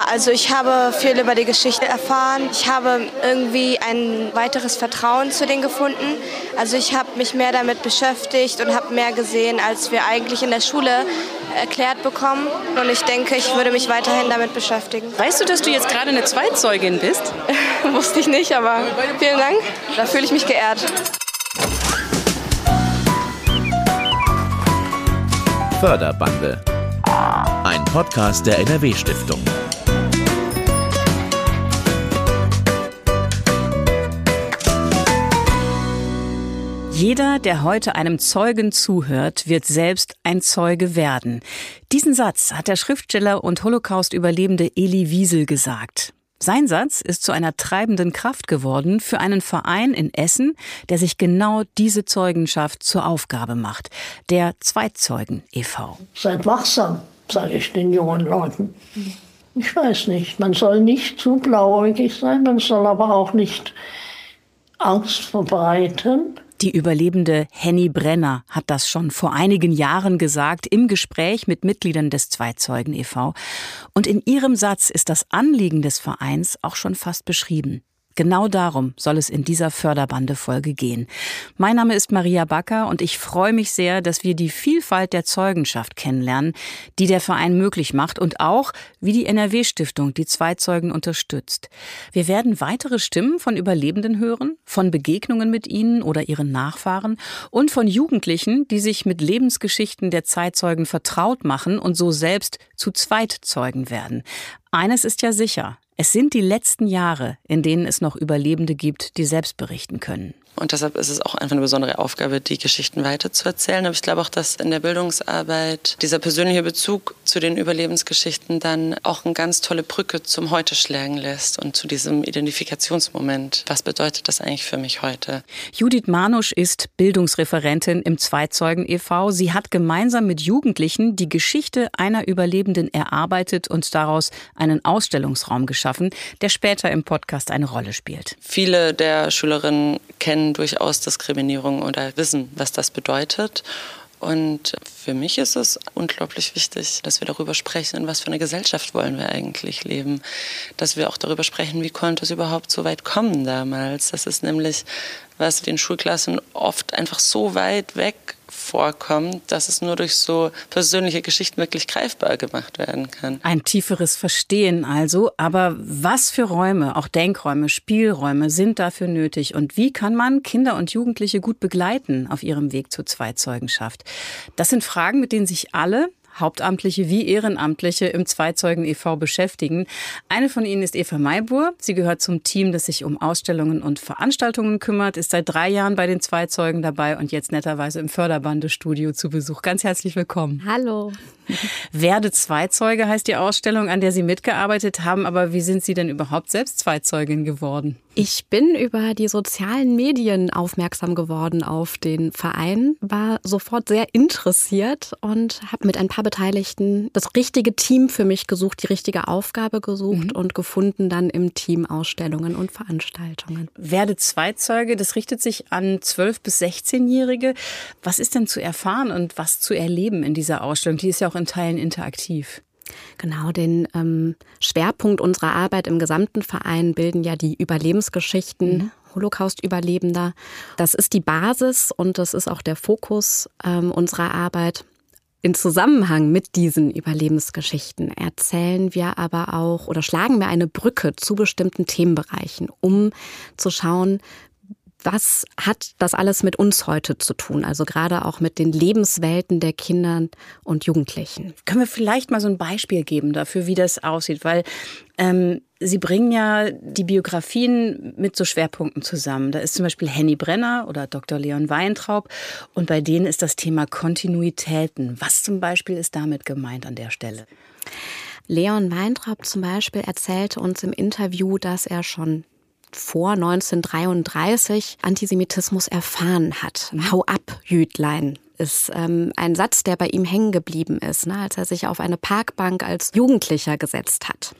Also ich habe viel über die Geschichte erfahren. Ich habe irgendwie ein weiteres Vertrauen zu denen gefunden. Also ich habe mich mehr damit beschäftigt und habe mehr gesehen, als wir eigentlich in der Schule erklärt bekommen. Und ich denke, ich würde mich weiterhin damit beschäftigen. Weißt du, dass du jetzt gerade eine Zweitzeugin bist? Wusste ich nicht, aber vielen Dank. Da fühle ich mich geehrt. Förderbande. Ein Podcast der NRW-Stiftung. Jeder, der heute einem Zeugen zuhört, wird selbst ein Zeuge werden. Diesen Satz hat der Schriftsteller und Holocaust-Überlebende Eli Wiesel gesagt. Sein Satz ist zu einer treibenden Kraft geworden für einen Verein in Essen, der sich genau diese Zeugenschaft zur Aufgabe macht, der Zweitzeugen e.V. Seid wachsam, sage ich den jungen Leuten. Ich weiß nicht, man soll nicht zu blauäugig sein, man soll aber auch nicht Angst verbreiten. Die Überlebende Henny Brenner hat das schon vor einigen Jahren gesagt im Gespräch mit Mitgliedern des Zweizeugen e.V. Und in ihrem Satz ist das Anliegen des Vereins auch schon fast beschrieben. Genau darum soll es in dieser Förderbande-Folge gehen. Mein Name ist Maria Backer und ich freue mich sehr, dass wir die Vielfalt der Zeugenschaft kennenlernen, die der Verein möglich macht und auch, wie die NRW-Stiftung die Zweizeugen unterstützt. Wir werden weitere Stimmen von Überlebenden hören, von Begegnungen mit ihnen oder ihren Nachfahren und von Jugendlichen, die sich mit Lebensgeschichten der Zeitzeugen vertraut machen und so selbst zu Zweitzeugen werden. Eines ist ja sicher, es sind die letzten Jahre, in denen es noch Überlebende gibt, die selbst berichten können. Und deshalb ist es auch einfach eine besondere Aufgabe, die Geschichten weiterzuerzählen. Aber ich glaube auch, dass in der Bildungsarbeit dieser persönliche Bezug zu den Überlebensgeschichten dann auch eine ganz tolle Brücke zum Heute schlagen lässt und zu diesem Identifikationsmoment. Was bedeutet das eigentlich für mich heute? Judith Manusch ist Bildungsreferentin im Zweizeugen e.V. Sie hat gemeinsam mit Jugendlichen die Geschichte einer Überlebenden erarbeitet und daraus einen Ausstellungsraum geschaffen, der später im Podcast eine Rolle spielt. Viele der Schülerinnen kennen durchaus Diskriminierung oder wissen, was das bedeutet. Und für mich ist es unglaublich wichtig, dass wir darüber sprechen, in was für eine Gesellschaft wollen wir eigentlich leben. Dass wir auch darüber sprechen, wie konnte es überhaupt so weit kommen damals. Das ist nämlich, was den Schulklassen oft einfach so weit weg vorkommt, dass es nur durch so persönliche Geschichten wirklich greifbar gemacht werden kann. Ein tieferes Verstehen also. Aber was für Räume, auch Denkräume, Spielräume sind dafür nötig? Und wie kann man Kinder und Jugendliche gut begleiten auf ihrem Weg zur Zweitzeugenschaft? Das sind Fragen, mit denen sich alle, Hauptamtliche wie Ehrenamtliche im Zweizeugen e.V. beschäftigen. Eine von ihnen ist Eva Maybur. Sie gehört zum Team, das sich um Ausstellungen und Veranstaltungen kümmert, ist seit drei Jahren bei den Zweizeugen dabei und jetzt netterweise im Förderbandestudio zu Besuch. Ganz herzlich willkommen. Hallo. Werde Zweizeuge heißt die Ausstellung, an der Sie mitgearbeitet haben. Aber wie sind Sie denn überhaupt selbst Zweizeugin geworden? Ich bin über die sozialen Medien aufmerksam geworden auf den Verein, war sofort sehr interessiert und habe mit ein paar Beteiligten das richtige Team für mich gesucht, die richtige Aufgabe gesucht mhm. und gefunden dann im Team Ausstellungen und Veranstaltungen. Werde Zweizeuge, das richtet sich an 12- bis 16-Jährige. Was ist denn zu erfahren und was zu erleben in dieser Ausstellung? Die ist ja auch in Teilen interaktiv. Genau, den ähm, Schwerpunkt unserer Arbeit im gesamten Verein bilden ja die Überlebensgeschichten mhm. Holocaust-Überlebender. Das ist die Basis und das ist auch der Fokus ähm, unserer Arbeit. In Zusammenhang mit diesen Überlebensgeschichten erzählen wir aber auch oder schlagen wir eine Brücke zu bestimmten Themenbereichen, um zu schauen, was hat das alles mit uns heute zu tun? Also gerade auch mit den Lebenswelten der Kinder und Jugendlichen. Können wir vielleicht mal so ein Beispiel geben dafür, wie das aussieht? Weil ähm, Sie bringen ja die Biografien mit so Schwerpunkten zusammen. Da ist zum Beispiel Henny Brenner oder Dr. Leon Weintraub. Und bei denen ist das Thema Kontinuitäten. Was zum Beispiel ist damit gemeint an der Stelle? Leon Weintraub zum Beispiel erzählte uns im Interview, dass er schon vor 1933 Antisemitismus erfahren hat. Mhm. Hau ab, Jüdlein ist ähm, ein Satz, der bei ihm hängen geblieben ist, ne, als er sich auf eine Parkbank als Jugendlicher gesetzt hat.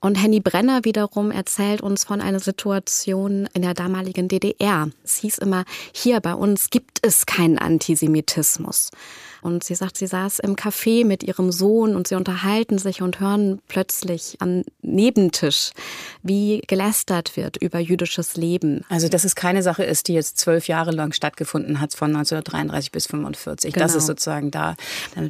Und Henny Brenner wiederum erzählt uns von einer Situation in der damaligen DDR. Es hieß immer, hier bei uns gibt es keinen Antisemitismus. Und sie sagt, sie saß im Café mit ihrem Sohn und sie unterhalten sich und hören plötzlich am Nebentisch, wie gelästert wird über jüdisches Leben. Also, dass es keine Sache ist, die jetzt zwölf Jahre lang stattgefunden hat, von 1933 bis 1945. Genau. Das ist sozusagen da.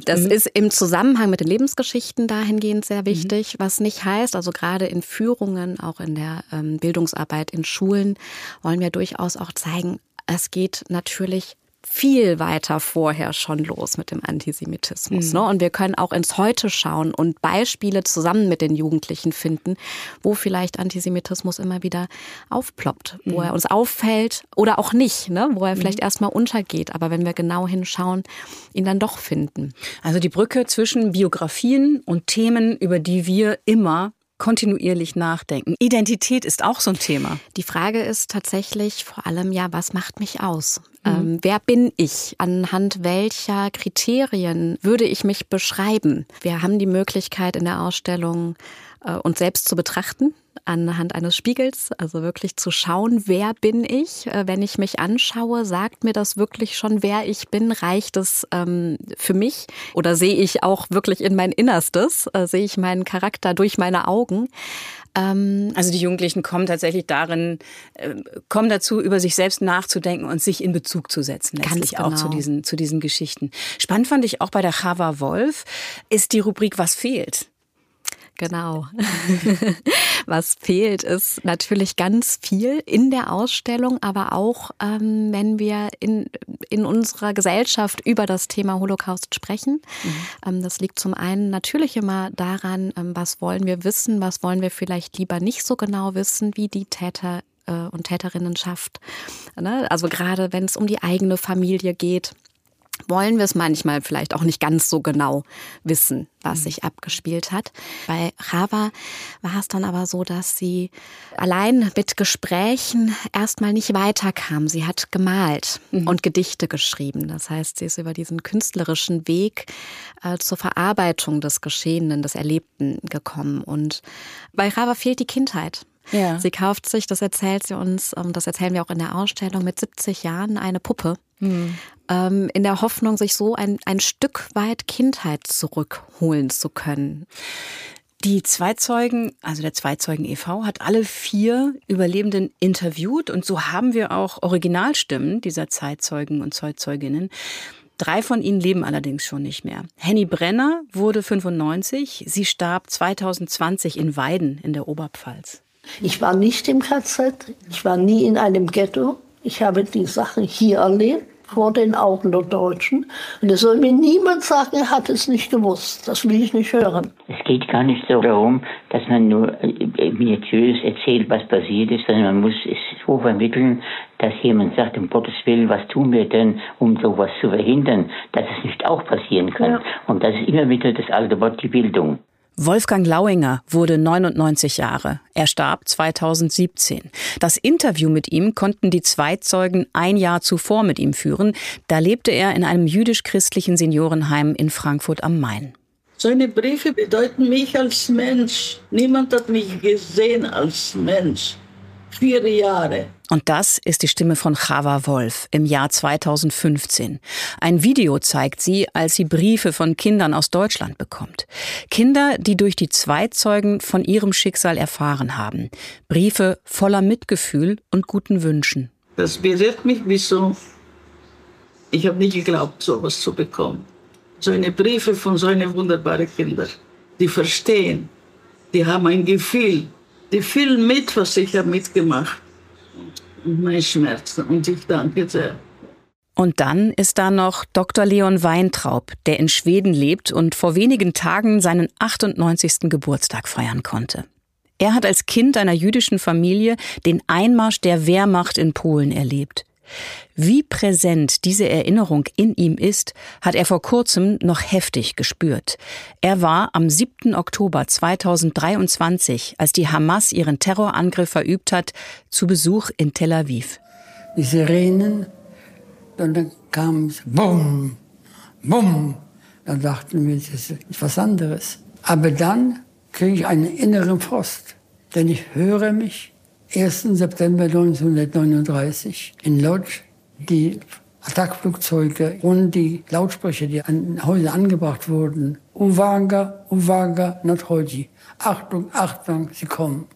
Das mhm. ist im Zusammenhang mit den Lebensgeschichten dahingehend sehr mhm. wichtig, mhm. was nicht heißt, also gerade in Führungen, auch in der ähm, Bildungsarbeit in Schulen, wollen wir durchaus auch zeigen, es geht natürlich viel weiter vorher schon los mit dem Antisemitismus. Mhm. Ne? Und wir können auch ins Heute schauen und Beispiele zusammen mit den Jugendlichen finden, wo vielleicht Antisemitismus immer wieder aufploppt, wo mhm. er uns auffällt oder auch nicht, ne? wo er mhm. vielleicht erstmal untergeht, aber wenn wir genau hinschauen, ihn dann doch finden. Also die Brücke zwischen Biografien und Themen, über die wir immer kontinuierlich nachdenken. Identität ist auch so ein Thema. Die Frage ist tatsächlich vor allem, ja, was macht mich aus? Mhm. Ähm, wer bin ich? Anhand welcher Kriterien würde ich mich beschreiben? Wir haben die Möglichkeit in der Ausstellung, uns selbst zu betrachten anhand eines Spiegels, also wirklich zu schauen, wer bin ich? Äh, wenn ich mich anschaue, sagt mir das wirklich schon, wer ich bin? Reicht es ähm, für mich? Oder sehe ich auch wirklich in mein Innerstes? Äh, sehe ich meinen Charakter durch meine Augen? Ähm, also die Jugendlichen kommen tatsächlich darin, äh, kommen dazu, über sich selbst nachzudenken und sich in Bezug zu setzen, letztlich genau. auch zu genau. diesen, zu diesen Geschichten. Spannend fand ich auch bei der Chava Wolf, ist die Rubrik Was fehlt? Genau. Was fehlt, ist natürlich ganz viel in der Ausstellung, aber auch, ähm, wenn wir in, in unserer Gesellschaft über das Thema Holocaust sprechen. Mhm. Ähm, das liegt zum einen natürlich immer daran, ähm, was wollen wir wissen, was wollen wir vielleicht lieber nicht so genau wissen, wie die Täter äh, und Täterinnenschaft. Ne? Also gerade wenn es um die eigene Familie geht wollen wir es manchmal vielleicht auch nicht ganz so genau wissen, was sich abgespielt hat. Bei Rava war es dann aber so, dass sie allein mit Gesprächen erstmal nicht weiterkam. Sie hat gemalt mhm. und Gedichte geschrieben. Das heißt, sie ist über diesen künstlerischen Weg äh, zur Verarbeitung des Geschehenen, des Erlebten gekommen. Und bei Rava fehlt die Kindheit. Ja. Sie kauft sich, das erzählt sie uns, ähm, das erzählen wir auch in der Ausstellung, mit 70 Jahren eine Puppe. Mhm. Ähm, in der Hoffnung, sich so ein, ein Stück weit Kindheit zurückholen zu können. Die Zweizeugen, also der Zweizeugen e.V., hat alle vier Überlebenden interviewt und so haben wir auch Originalstimmen dieser Zeitzeugen und Zeitzeuginnen. Drei von ihnen leben allerdings schon nicht mehr. Henny Brenner wurde 95, sie starb 2020 in Weiden in der Oberpfalz. Ich war nicht im KZ, ich war nie in einem Ghetto. Ich habe die Sache hier erlebt, vor den Augen der Deutschen. Und es soll mir niemand sagen, er hat es nicht gewusst. Das will ich nicht hören. Es geht gar nicht so darum, dass man nur äh, minutiös erzählt, was passiert ist, sondern man muss es so vermitteln, dass jemand sagt, um Gottes Willen, was tun wir denn, um sowas zu verhindern, dass es nicht auch passieren kann. Ja. Und das ist immer wieder das alte Wort, die Bildung. Wolfgang Lauinger wurde 99 Jahre. Er starb 2017. Das Interview mit ihm konnten die Zweizeugen ein Jahr zuvor mit ihm führen. Da lebte er in einem jüdisch-christlichen Seniorenheim in Frankfurt am Main. Seine Briefe bedeuten mich als Mensch. Niemand hat mich gesehen als Mensch. Vier Jahre. Und das ist die Stimme von Chava Wolf im Jahr 2015. Ein Video zeigt sie, als sie Briefe von Kindern aus Deutschland bekommt. Kinder, die durch die Zweizeugen von ihrem Schicksal erfahren haben. Briefe voller Mitgefühl und guten Wünschen. Das berührt mich wie so. Ich habe nie geglaubt, sowas zu bekommen. So eine Briefe von so einer wunderbaren Kindern, die verstehen, die haben ein Gefühl, die fühlen mit, was ich habe mitgemacht mein Schmerz. Und ich danke sehr. Und dann ist da noch Dr. Leon Weintraub, der in Schweden lebt und vor wenigen Tagen seinen 98. Geburtstag feiern konnte. Er hat als Kind einer jüdischen Familie den Einmarsch der Wehrmacht in Polen erlebt. Wie präsent diese Erinnerung in ihm ist, hat er vor kurzem noch heftig gespürt. Er war am 7. Oktober 2023, als die Hamas ihren Terrorangriff verübt hat, zu Besuch in Tel Aviv. Die Sirenen, und dann kam es Bumm, Bumm. Dann dachten wir, das ist was anderes. Aber dann kriege ich einen inneren Frost, denn ich höre mich 1. September 1939 in Lodz die Attackflugzeuge und die Lautsprecher, die an Häusern angebracht wurden. Uwaga, Uwaga, Nordhoji. Achtung, Achtung, sie kommen.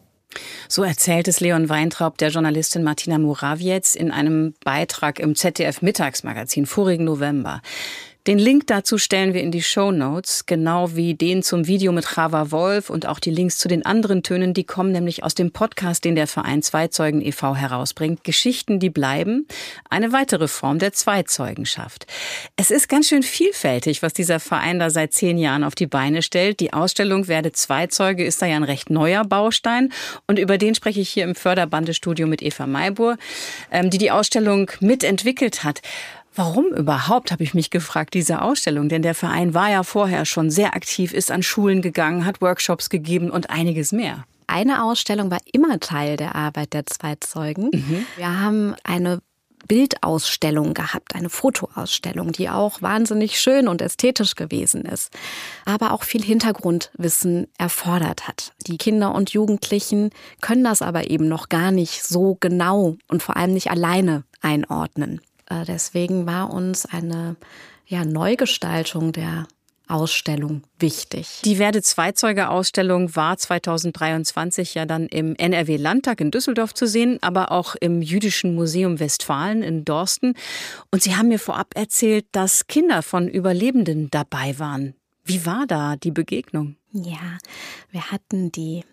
So erzählt es Leon Weintraub der Journalistin Martina Murawiec in einem Beitrag im ZDF Mittagsmagazin vorigen November. Den Link dazu stellen wir in die Show Notes, genau wie den zum Video mit Chava Wolf und auch die Links zu den anderen Tönen, die kommen nämlich aus dem Podcast, den der Verein Zweizeugen e.V. herausbringt. Geschichten, die bleiben. Eine weitere Form der Zweizeugenschaft. Es ist ganz schön vielfältig, was dieser Verein da seit zehn Jahren auf die Beine stellt. Die Ausstellung Werde Zweizeuge ist da ja ein recht neuer Baustein und über den spreche ich hier im Förderbandestudio mit Eva Maybur, ähm, die die Ausstellung mitentwickelt hat. Warum überhaupt, habe ich mich gefragt, diese Ausstellung? Denn der Verein war ja vorher schon sehr aktiv, ist an Schulen gegangen, hat Workshops gegeben und einiges mehr. Eine Ausstellung war immer Teil der Arbeit der zwei Zeugen. Mhm. Wir haben eine Bildausstellung gehabt, eine Fotoausstellung, die auch wahnsinnig schön und ästhetisch gewesen ist, aber auch viel Hintergrundwissen erfordert hat. Die Kinder und Jugendlichen können das aber eben noch gar nicht so genau und vor allem nicht alleine einordnen. Äh, deswegen war uns eine ja, Neugestaltung der Ausstellung wichtig. Die Werde Zweizeuge Ausstellung war 2023 ja dann im NRW Landtag in Düsseldorf zu sehen, aber auch im Jüdischen Museum Westfalen in Dorsten. Und Sie haben mir vorab erzählt, dass Kinder von Überlebenden dabei waren. Wie war da die Begegnung? Ja, wir hatten die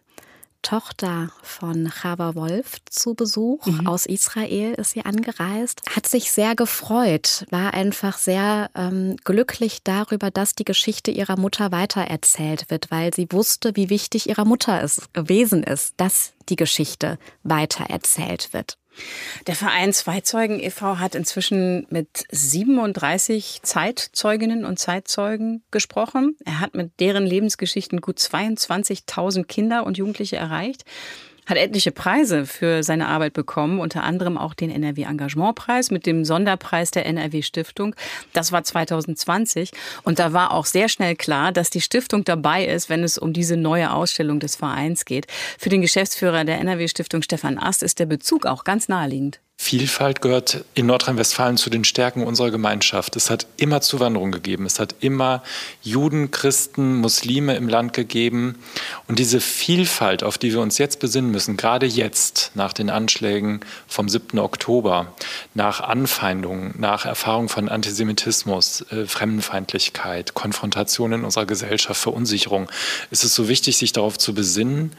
Tochter von Chava Wolf zu Besuch. Mhm. Aus Israel ist sie angereist. Hat sich sehr gefreut, war einfach sehr ähm, glücklich darüber, dass die Geschichte ihrer Mutter weitererzählt wird, weil sie wusste, wie wichtig ihrer Mutter es gewesen ist, dass die Geschichte weitererzählt wird. Der Verein Zweizeugen e.V. hat inzwischen mit 37 Zeitzeuginnen und Zeitzeugen gesprochen. Er hat mit deren Lebensgeschichten gut 22.000 Kinder und Jugendliche erreicht hat etliche Preise für seine Arbeit bekommen, unter anderem auch den NRW Engagementpreis mit dem Sonderpreis der NRW Stiftung. Das war 2020 und da war auch sehr schnell klar, dass die Stiftung dabei ist, wenn es um diese neue Ausstellung des Vereins geht. Für den Geschäftsführer der NRW Stiftung Stefan Ast ist der Bezug auch ganz naheliegend. Vielfalt gehört in Nordrhein-Westfalen zu den Stärken unserer Gemeinschaft. Es hat immer Zuwanderung gegeben. Es hat immer Juden, Christen, Muslime im Land gegeben. Und diese Vielfalt, auf die wir uns jetzt besinnen müssen, gerade jetzt nach den Anschlägen vom 7. Oktober, nach Anfeindungen, nach Erfahrung von Antisemitismus, äh, Fremdenfeindlichkeit, Konfrontation in unserer Gesellschaft, Verunsicherung, ist es so wichtig, sich darauf zu besinnen,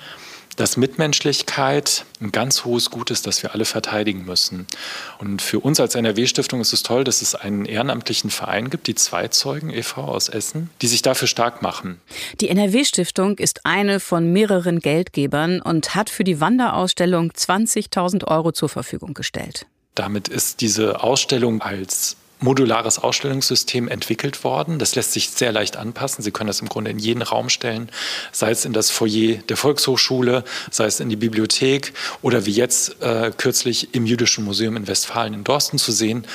dass Mitmenschlichkeit ein ganz hohes Gut ist, das wir alle verteidigen müssen. Und für uns als NRW-Stiftung ist es toll, dass es einen ehrenamtlichen Verein gibt, die Zweizeugen e.V. aus Essen, die sich dafür stark machen. Die NRW-Stiftung ist eine von mehreren Geldgebern und hat für die Wanderausstellung 20.000 Euro zur Verfügung gestellt. Damit ist diese Ausstellung als modulares Ausstellungssystem entwickelt worden. Das lässt sich sehr leicht anpassen. Sie können das im Grunde in jeden Raum stellen, sei es in das Foyer der Volkshochschule, sei es in die Bibliothek oder wie jetzt äh, kürzlich im Jüdischen Museum in Westfalen in Dorsten zu sehen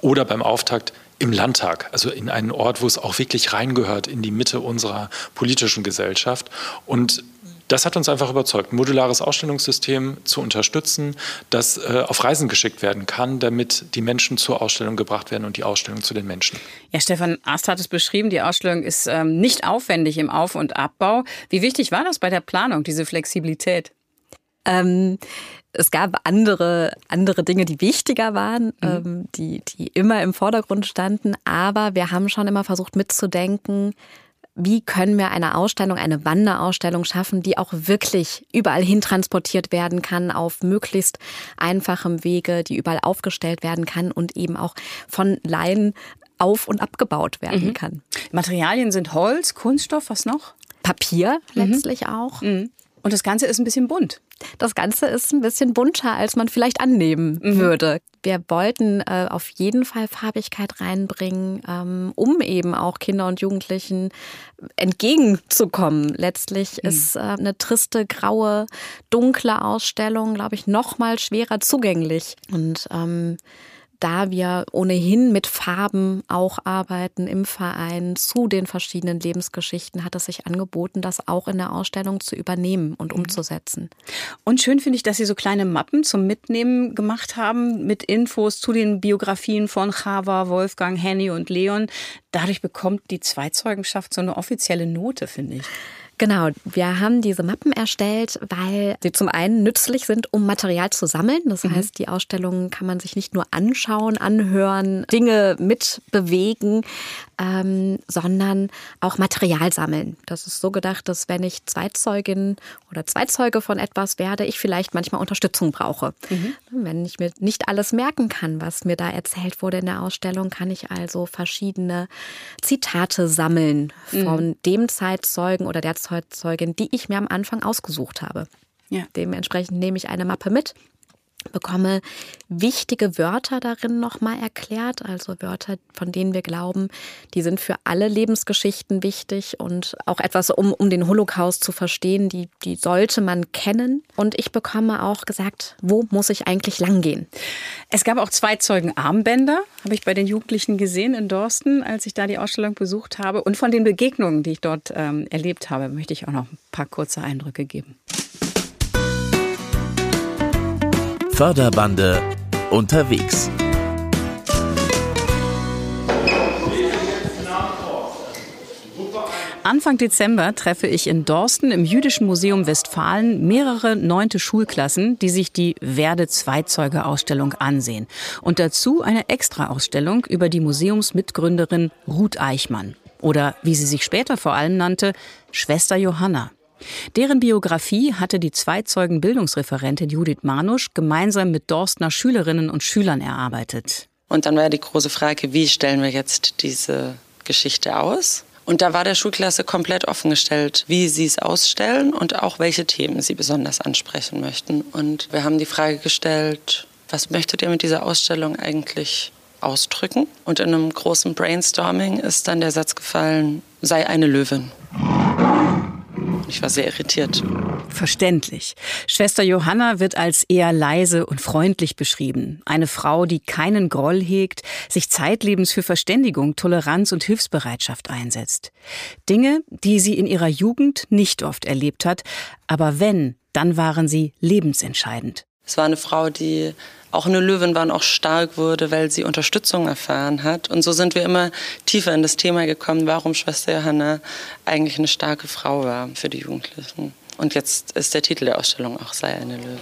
oder beim Auftakt im Landtag, also in einen Ort, wo es auch wirklich reingehört in die Mitte unserer politischen Gesellschaft. Und das hat uns einfach überzeugt, ein modulares Ausstellungssystem zu unterstützen, das äh, auf Reisen geschickt werden kann, damit die Menschen zur Ausstellung gebracht werden und die Ausstellung zu den Menschen. Ja, Stefan Ast hat es beschrieben, die Ausstellung ist ähm, nicht aufwendig im Auf- und Abbau. Wie wichtig war das bei der Planung, diese Flexibilität? Ähm, es gab andere, andere Dinge, die wichtiger waren, mhm. ähm, die, die immer im Vordergrund standen. Aber wir haben schon immer versucht mitzudenken, wie können wir eine Ausstellung, eine Wanderausstellung schaffen, die auch wirklich überall hin transportiert werden kann, auf möglichst einfachem Wege, die überall aufgestellt werden kann und eben auch von Laien auf- und abgebaut werden mhm. kann. Materialien sind Holz, Kunststoff, was noch? Papier mhm. letztlich mhm. auch. Und das Ganze ist ein bisschen bunt. Das Ganze ist ein bisschen bunter, als man vielleicht annehmen mhm. würde. Wir wollten äh, auf jeden Fall Farbigkeit reinbringen, ähm, um eben auch Kinder und Jugendlichen entgegenzukommen. Letztlich mhm. ist äh, eine triste, graue, dunkle Ausstellung, glaube ich, noch mal schwerer zugänglich. Und ähm, da wir ohnehin mit Farben auch arbeiten im Verein zu den verschiedenen Lebensgeschichten, hat es sich angeboten, das auch in der Ausstellung zu übernehmen und mhm. umzusetzen. Und schön finde ich, dass Sie so kleine Mappen zum Mitnehmen gemacht haben mit Infos zu den Biografien von Chava, Wolfgang, Henny und Leon. Dadurch bekommt die Zweiteugenschaft so eine offizielle Note, finde ich. Genau, wir haben diese Mappen erstellt, weil sie zum einen nützlich sind, um Material zu sammeln. Das mhm. heißt, die Ausstellungen kann man sich nicht nur anschauen, anhören, Dinge mitbewegen, ähm, sondern auch Material sammeln. Das ist so gedacht, dass wenn ich Zweitzeugin oder Zweitzeuge von etwas werde, ich vielleicht manchmal Unterstützung brauche. Mhm. Wenn ich mir nicht alles merken kann, was mir da erzählt wurde in der Ausstellung, kann ich also verschiedene Zitate sammeln von mhm. dem Zeitzeugen oder der Zeugin, die ich mir am Anfang ausgesucht habe. Ja. Dementsprechend nehme ich eine Mappe mit bekomme wichtige Wörter darin nochmal erklärt, also Wörter, von denen wir glauben, die sind für alle Lebensgeschichten wichtig und auch etwas, um, um den Holocaust zu verstehen, die, die sollte man kennen. Und ich bekomme auch gesagt, wo muss ich eigentlich langgehen? Es gab auch zwei Zeugenarmbänder, habe ich bei den Jugendlichen gesehen in Dorsten, als ich da die Ausstellung besucht habe. Und von den Begegnungen, die ich dort ähm, erlebt habe, möchte ich auch noch ein paar kurze Eindrücke geben. Förderbande unterwegs. Anfang Dezember treffe ich in Dorsten im Jüdischen Museum Westfalen mehrere neunte Schulklassen, die sich die Werde Zweizeuge Ausstellung ansehen. Und dazu eine Extra-Ausstellung über die Museumsmitgründerin Ruth Eichmann. Oder wie sie sich später vor allem nannte, Schwester Johanna. Deren Biografie hatte die Zweizeugen-Bildungsreferentin Judith Manusch gemeinsam mit Dorstner Schülerinnen und Schülern erarbeitet. Und dann war die große Frage, wie stellen wir jetzt diese Geschichte aus? Und da war der Schulklasse komplett offengestellt, wie sie es ausstellen und auch welche Themen sie besonders ansprechen möchten. Und wir haben die Frage gestellt, was möchtet ihr mit dieser Ausstellung eigentlich ausdrücken? Und in einem großen Brainstorming ist dann der Satz gefallen, sei eine Löwin. Ich war sehr irritiert. Verständlich. Schwester Johanna wird als eher leise und freundlich beschrieben. Eine Frau, die keinen Groll hegt, sich zeitlebens für Verständigung, Toleranz und Hilfsbereitschaft einsetzt. Dinge, die sie in ihrer Jugend nicht oft erlebt hat, aber wenn, dann waren sie lebensentscheidend. Es war eine Frau, die auch eine Löwin war und auch stark wurde, weil sie Unterstützung erfahren hat. Und so sind wir immer tiefer in das Thema gekommen, warum Schwester Johanna eigentlich eine starke Frau war für die Jugendlichen. Und jetzt ist der Titel der Ausstellung auch Sei eine Löwin.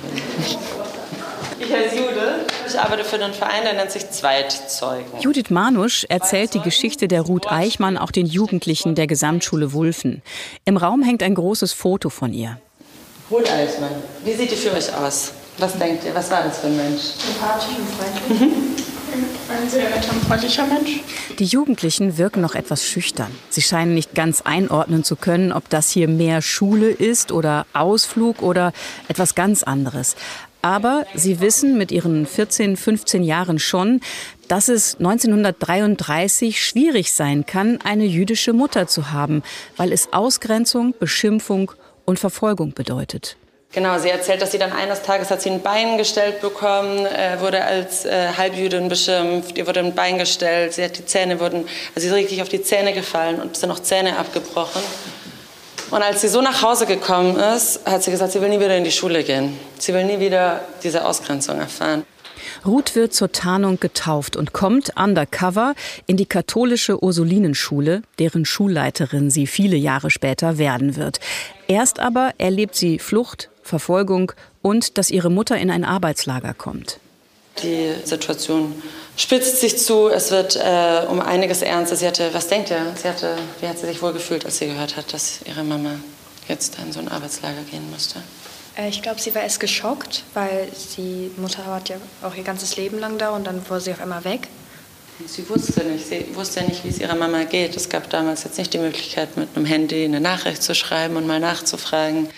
Ich heiße Jude. Ich arbeite für den Verein, der nennt sich Zweitzeugen. Judith Manusch erzählt die Geschichte der Ruth Eichmann auch den Jugendlichen der Gesamtschule Wulfen. Im Raum hängt ein großes Foto von ihr. Ruth Eichmann, wie sieht die für euch aus? Was denkt ihr? Was war das für ein Mensch? Sympathisch und freundlich. Mhm. Ein sehr netter und freundlicher Mensch. Die Jugendlichen wirken noch etwas schüchtern. Sie scheinen nicht ganz einordnen zu können, ob das hier mehr Schule ist oder Ausflug oder etwas ganz anderes. Aber sie wissen mit ihren 14, 15 Jahren schon, dass es 1933 schwierig sein kann, eine jüdische Mutter zu haben, weil es Ausgrenzung, Beschimpfung und Verfolgung bedeutet. Genau, sie erzählt, dass sie dann eines Tages hat sie ein Bein gestellt bekommen, äh, wurde als äh, Halbjüdin beschimpft, ihr wurde ein Bein gestellt, sie hat die Zähne wurden, also sie ist richtig auf die Zähne gefallen und sind noch Zähne abgebrochen. Und als sie so nach Hause gekommen ist, hat sie gesagt, sie will nie wieder in die Schule gehen. Sie will nie wieder diese Ausgrenzung erfahren. Ruth wird zur Tarnung getauft und kommt undercover in die katholische Ursulinenschule, deren Schulleiterin sie viele Jahre später werden wird. Erst aber erlebt sie Flucht, Verfolgung und dass ihre Mutter in ein Arbeitslager kommt. Die Situation spitzt sich zu, es wird äh, um einiges ernster. Sie hatte, was denkt ihr? Sie hatte, wie hat sie sich wohl gefühlt, als sie gehört hat, dass ihre Mama jetzt in so ein Arbeitslager gehen musste? Äh, ich glaube, sie war erst geschockt, weil die Mutter war ja auch ihr ganzes Leben lang da und dann wurde sie auf einmal weg. Sie wusste nicht, sie wusste nicht, wie es ihrer Mama geht. Es gab damals jetzt nicht die Möglichkeit, mit einem Handy eine Nachricht zu schreiben und mal nachzufragen.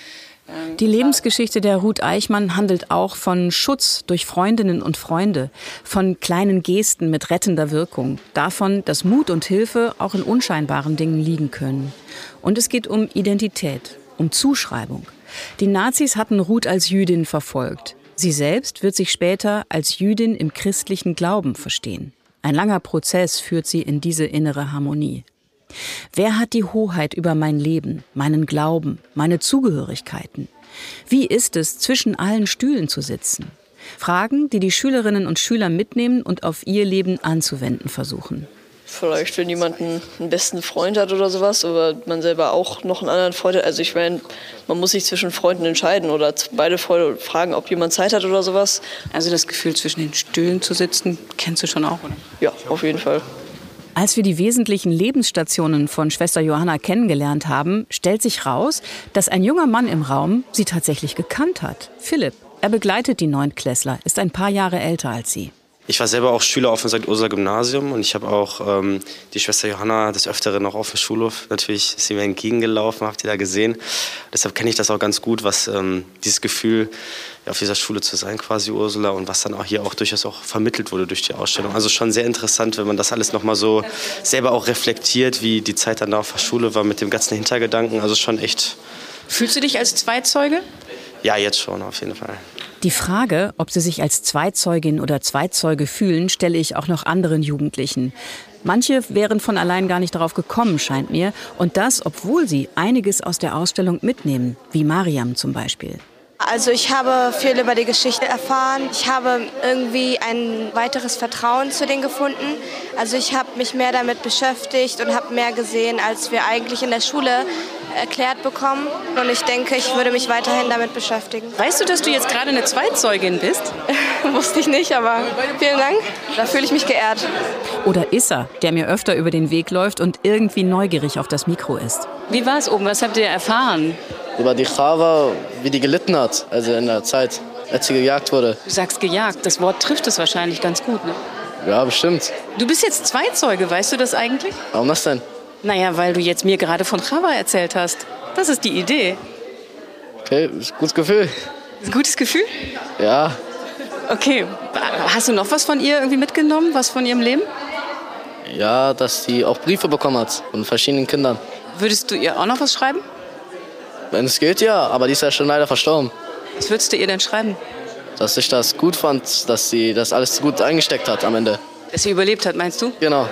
Die Lebensgeschichte der Ruth Eichmann handelt auch von Schutz durch Freundinnen und Freunde, von kleinen Gesten mit rettender Wirkung, davon, dass Mut und Hilfe auch in unscheinbaren Dingen liegen können. Und es geht um Identität, um Zuschreibung. Die Nazis hatten Ruth als Jüdin verfolgt. Sie selbst wird sich später als Jüdin im christlichen Glauben verstehen. Ein langer Prozess führt sie in diese innere Harmonie. Wer hat die Hoheit über mein Leben, meinen Glauben, meine Zugehörigkeiten? Wie ist es, zwischen allen Stühlen zu sitzen? Fragen, die die Schülerinnen und Schüler mitnehmen und auf ihr Leben anzuwenden versuchen. Vielleicht, wenn jemand einen, einen, besten Freund hat oder sowas, oder man selber auch noch einen anderen Freund hat. Also ich meine, man muss sich zwischen Freunden entscheiden oder beide Freunde fragen, ob jemand Zeit hat oder sowas. Also das Gefühl, zwischen den Stühlen zu sitzen, kennst du schon auch, oder? Ja, auf jeden Fall. Als wir die wesentlichen Lebensstationen von Schwester Johanna kennengelernt haben, stellt sich raus, dass ein junger Mann im Raum sie tatsächlich gekannt hat. Philipp. Er begleitet die Neuntklässler, ist ein paar Jahre älter als sie. Ich war selber auch Schüler auf dem St. Ursula Gymnasium und ich habe auch ähm, die Schwester Johanna des Öfteren noch auf dem Schulhof. Natürlich ist sie mir entgegengelaufen, habt ihr da gesehen. Deshalb kenne ich das auch ganz gut, was ähm, dieses Gefühl auf dieser Schule zu sein, quasi Ursula, und was dann auch hier auch durchaus auch vermittelt wurde durch die Ausstellung. Also schon sehr interessant, wenn man das alles nochmal so selber auch reflektiert, wie die Zeit dann da auf der Schule war mit dem ganzen Hintergedanken. Also schon echt. Fühlst du dich als Zweizeuge? Ja, jetzt schon, auf jeden Fall. Die Frage, ob sie sich als Zweizeugin oder Zweizeuge fühlen, stelle ich auch noch anderen Jugendlichen. Manche wären von allein gar nicht darauf gekommen, scheint mir. Und das, obwohl sie einiges aus der Ausstellung mitnehmen, wie Mariam zum Beispiel. Also ich habe viel über die Geschichte erfahren. Ich habe irgendwie ein weiteres Vertrauen zu denen gefunden. Also ich habe mich mehr damit beschäftigt und habe mehr gesehen, als wir eigentlich in der Schule erklärt bekommen. Und ich denke, ich würde mich weiterhin damit beschäftigen. Weißt du, dass du jetzt gerade eine Zweitzeugin bist? Wusste ich nicht, aber vielen Dank. Da fühle ich mich geehrt. Oder Issa, der mir öfter über den Weg läuft und irgendwie neugierig auf das Mikro ist. Wie war es oben? Was habt ihr erfahren? Über die Chava, wie die gelitten hat, also in der Zeit, als sie gejagt wurde. Du sagst gejagt, das Wort trifft es wahrscheinlich ganz gut, ne? Ja, bestimmt. Du bist jetzt Zweizeuge, weißt du das eigentlich? Warum das denn? Naja, weil du jetzt mir gerade von Chava erzählt hast. Das ist die Idee. Okay, ist ein gutes Gefühl. Ein gutes Gefühl? Ja. Okay. Hast du noch was von ihr irgendwie mitgenommen? Was von ihrem Leben? Ja, dass sie auch Briefe bekommen hat von verschiedenen Kindern. Würdest du ihr auch noch was schreiben? Wenn es geht, ja. Aber die ist ja schon leider verstorben. Was würdest du ihr denn schreiben? Dass ich das gut fand, dass sie das alles gut eingesteckt hat am Ende. Dass sie überlebt hat, meinst du? Genau.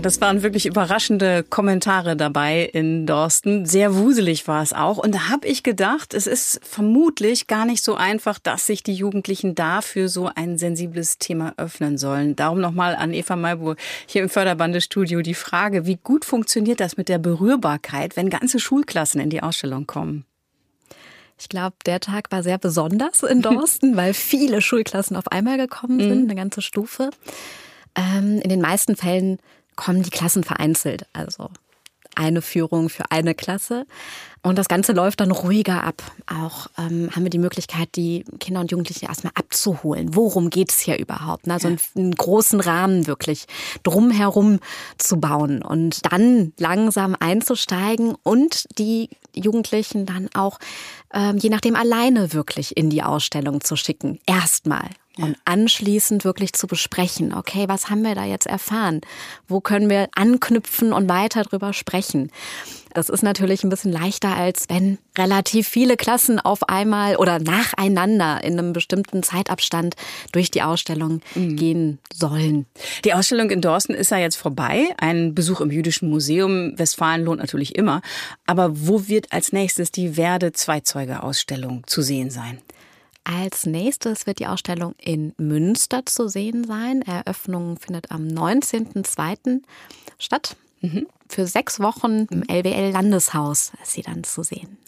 Das waren wirklich überraschende Kommentare dabei in Dorsten. Sehr wuselig war es auch. Und da habe ich gedacht, es ist vermutlich gar nicht so einfach, dass sich die Jugendlichen dafür so ein sensibles Thema öffnen sollen. Darum nochmal an Eva Malburg hier im Förderbandestudio die Frage, wie gut funktioniert das mit der Berührbarkeit, wenn ganze Schulklassen in die Ausstellung kommen? Ich glaube, der Tag war sehr besonders in Dorsten, weil viele Schulklassen auf einmal gekommen sind, mhm. eine ganze Stufe. Ähm, in den meisten Fällen kommen die Klassen vereinzelt. Also eine Führung für eine Klasse. Und das Ganze läuft dann ruhiger ab. Auch ähm, haben wir die Möglichkeit, die Kinder und Jugendlichen erstmal abzuholen. Worum geht es hier überhaupt? Also einen, einen großen Rahmen wirklich drumherum zu bauen und dann langsam einzusteigen und die Jugendlichen dann auch ähm, je nachdem alleine wirklich in die Ausstellung zu schicken. Erstmal. Und anschließend wirklich zu besprechen, okay, was haben wir da jetzt erfahren? Wo können wir anknüpfen und weiter drüber sprechen? Das ist natürlich ein bisschen leichter, als wenn relativ viele Klassen auf einmal oder nacheinander in einem bestimmten Zeitabstand durch die Ausstellung mhm. gehen sollen. Die Ausstellung in Dorsten ist ja jetzt vorbei. Ein Besuch im Jüdischen Museum Westfalen lohnt natürlich immer. Aber wo wird als nächstes die Werde-Zweizeuge-Ausstellung zu sehen sein? Als nächstes wird die Ausstellung in Münster zu sehen sein. Eröffnung findet am 19.02. statt. Mhm. Für sechs Wochen im LWL-Landeshaus ist sie dann zu sehen.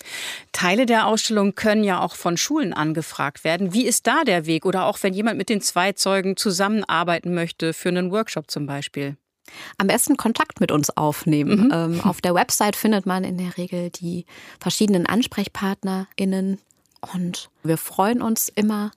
Teile der Ausstellung können ja auch von Schulen angefragt werden. Wie ist da der Weg? Oder auch wenn jemand mit den zwei Zeugen zusammenarbeiten möchte, für einen Workshop zum Beispiel? Am besten Kontakt mit uns aufnehmen. Mhm. Ähm, auf der Website findet man in der Regel die verschiedenen AnsprechpartnerInnen und wir freuen uns immer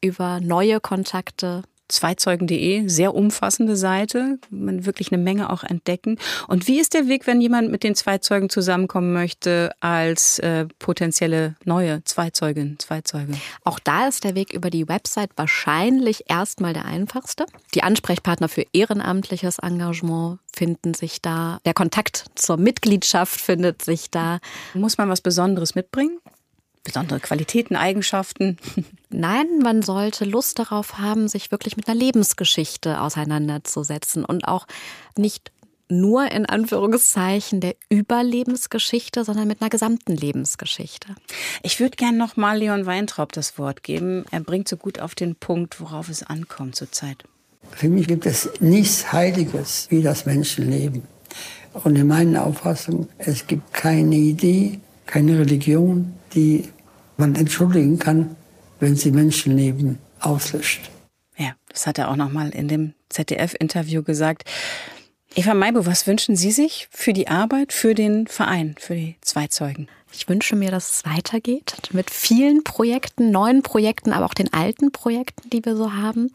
über neue Kontakte Zweizeugen.de, sehr umfassende Seite, man wirklich eine Menge auch entdecken. Und wie ist der Weg, wenn jemand mit den Zweizeugen zusammenkommen möchte als äh, potenzielle neue Zweizeugin, Zweizeuge? Auch da ist der Weg über die Website wahrscheinlich erstmal der einfachste. Die Ansprechpartner für ehrenamtliches Engagement finden sich da. Der Kontakt zur Mitgliedschaft findet sich da. Muss man was Besonderes mitbringen? Besondere Qualitäten, Eigenschaften? Nein, man sollte Lust darauf haben, sich wirklich mit einer Lebensgeschichte auseinanderzusetzen und auch nicht nur in Anführungszeichen der Überlebensgeschichte, sondern mit einer gesamten Lebensgeschichte. Ich würde gerne noch mal Leon Weintraub das Wort geben. Er bringt so gut auf den Punkt, worauf es ankommt zurzeit. Für mich gibt es nichts Heiliges wie das Menschenleben. Und in meiner Auffassung, es gibt keine Idee, keine Religion, die man entschuldigen kann, wenn sie Menschenleben auslöscht. Ja, das hat er auch noch mal in dem ZDF-Interview gesagt. Eva Maibo, was wünschen Sie sich für die Arbeit, für den Verein, für die Zweizeugen? Ich wünsche mir, dass es weitergeht mit vielen Projekten, neuen Projekten, aber auch den alten Projekten, die wir so haben.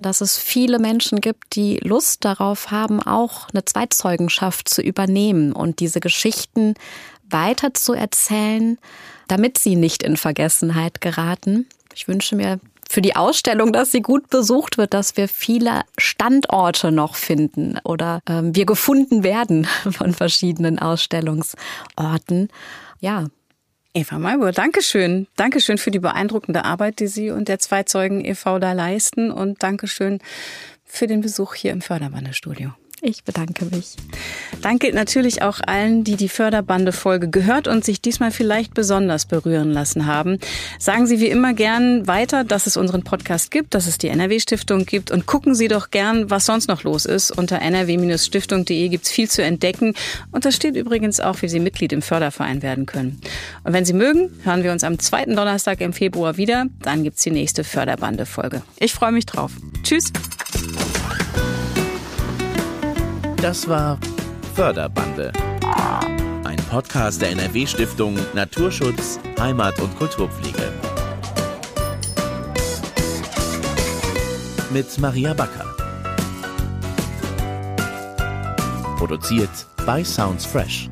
Dass es viele Menschen gibt, die Lust darauf haben, auch eine Zweitzeugenschaft zu übernehmen und diese Geschichten weiter zu erzählen, damit sie nicht in Vergessenheit geraten. Ich wünsche mir für die Ausstellung, dass sie gut besucht wird, dass wir viele Standorte noch finden oder ähm, wir gefunden werden von verschiedenen Ausstellungsorten. Ja. Eva Maibur, Dankeschön. Dankeschön für die beeindruckende Arbeit, die Sie und der Zweizeugen e.V. da leisten und Dankeschön für den Besuch hier im Förderbandestudio. Ich bedanke mich. Danke natürlich auch allen, die die Förderbande-Folge gehört und sich diesmal vielleicht besonders berühren lassen haben. Sagen Sie wie immer gern weiter, dass es unseren Podcast gibt, dass es die NRW-Stiftung gibt und gucken Sie doch gern, was sonst noch los ist. Unter nrw-stiftung.de gibt es viel zu entdecken und da steht übrigens auch, wie Sie Mitglied im Förderverein werden können. Und wenn Sie mögen, hören wir uns am zweiten Donnerstag im Februar wieder. Dann gibt es die nächste Förderbande-Folge. Ich freue mich drauf. Tschüss. Das war Förderbande. Ein Podcast der NRW-Stiftung Naturschutz, Heimat und Kulturpflege. Mit Maria Backer. Produziert bei Sounds Fresh.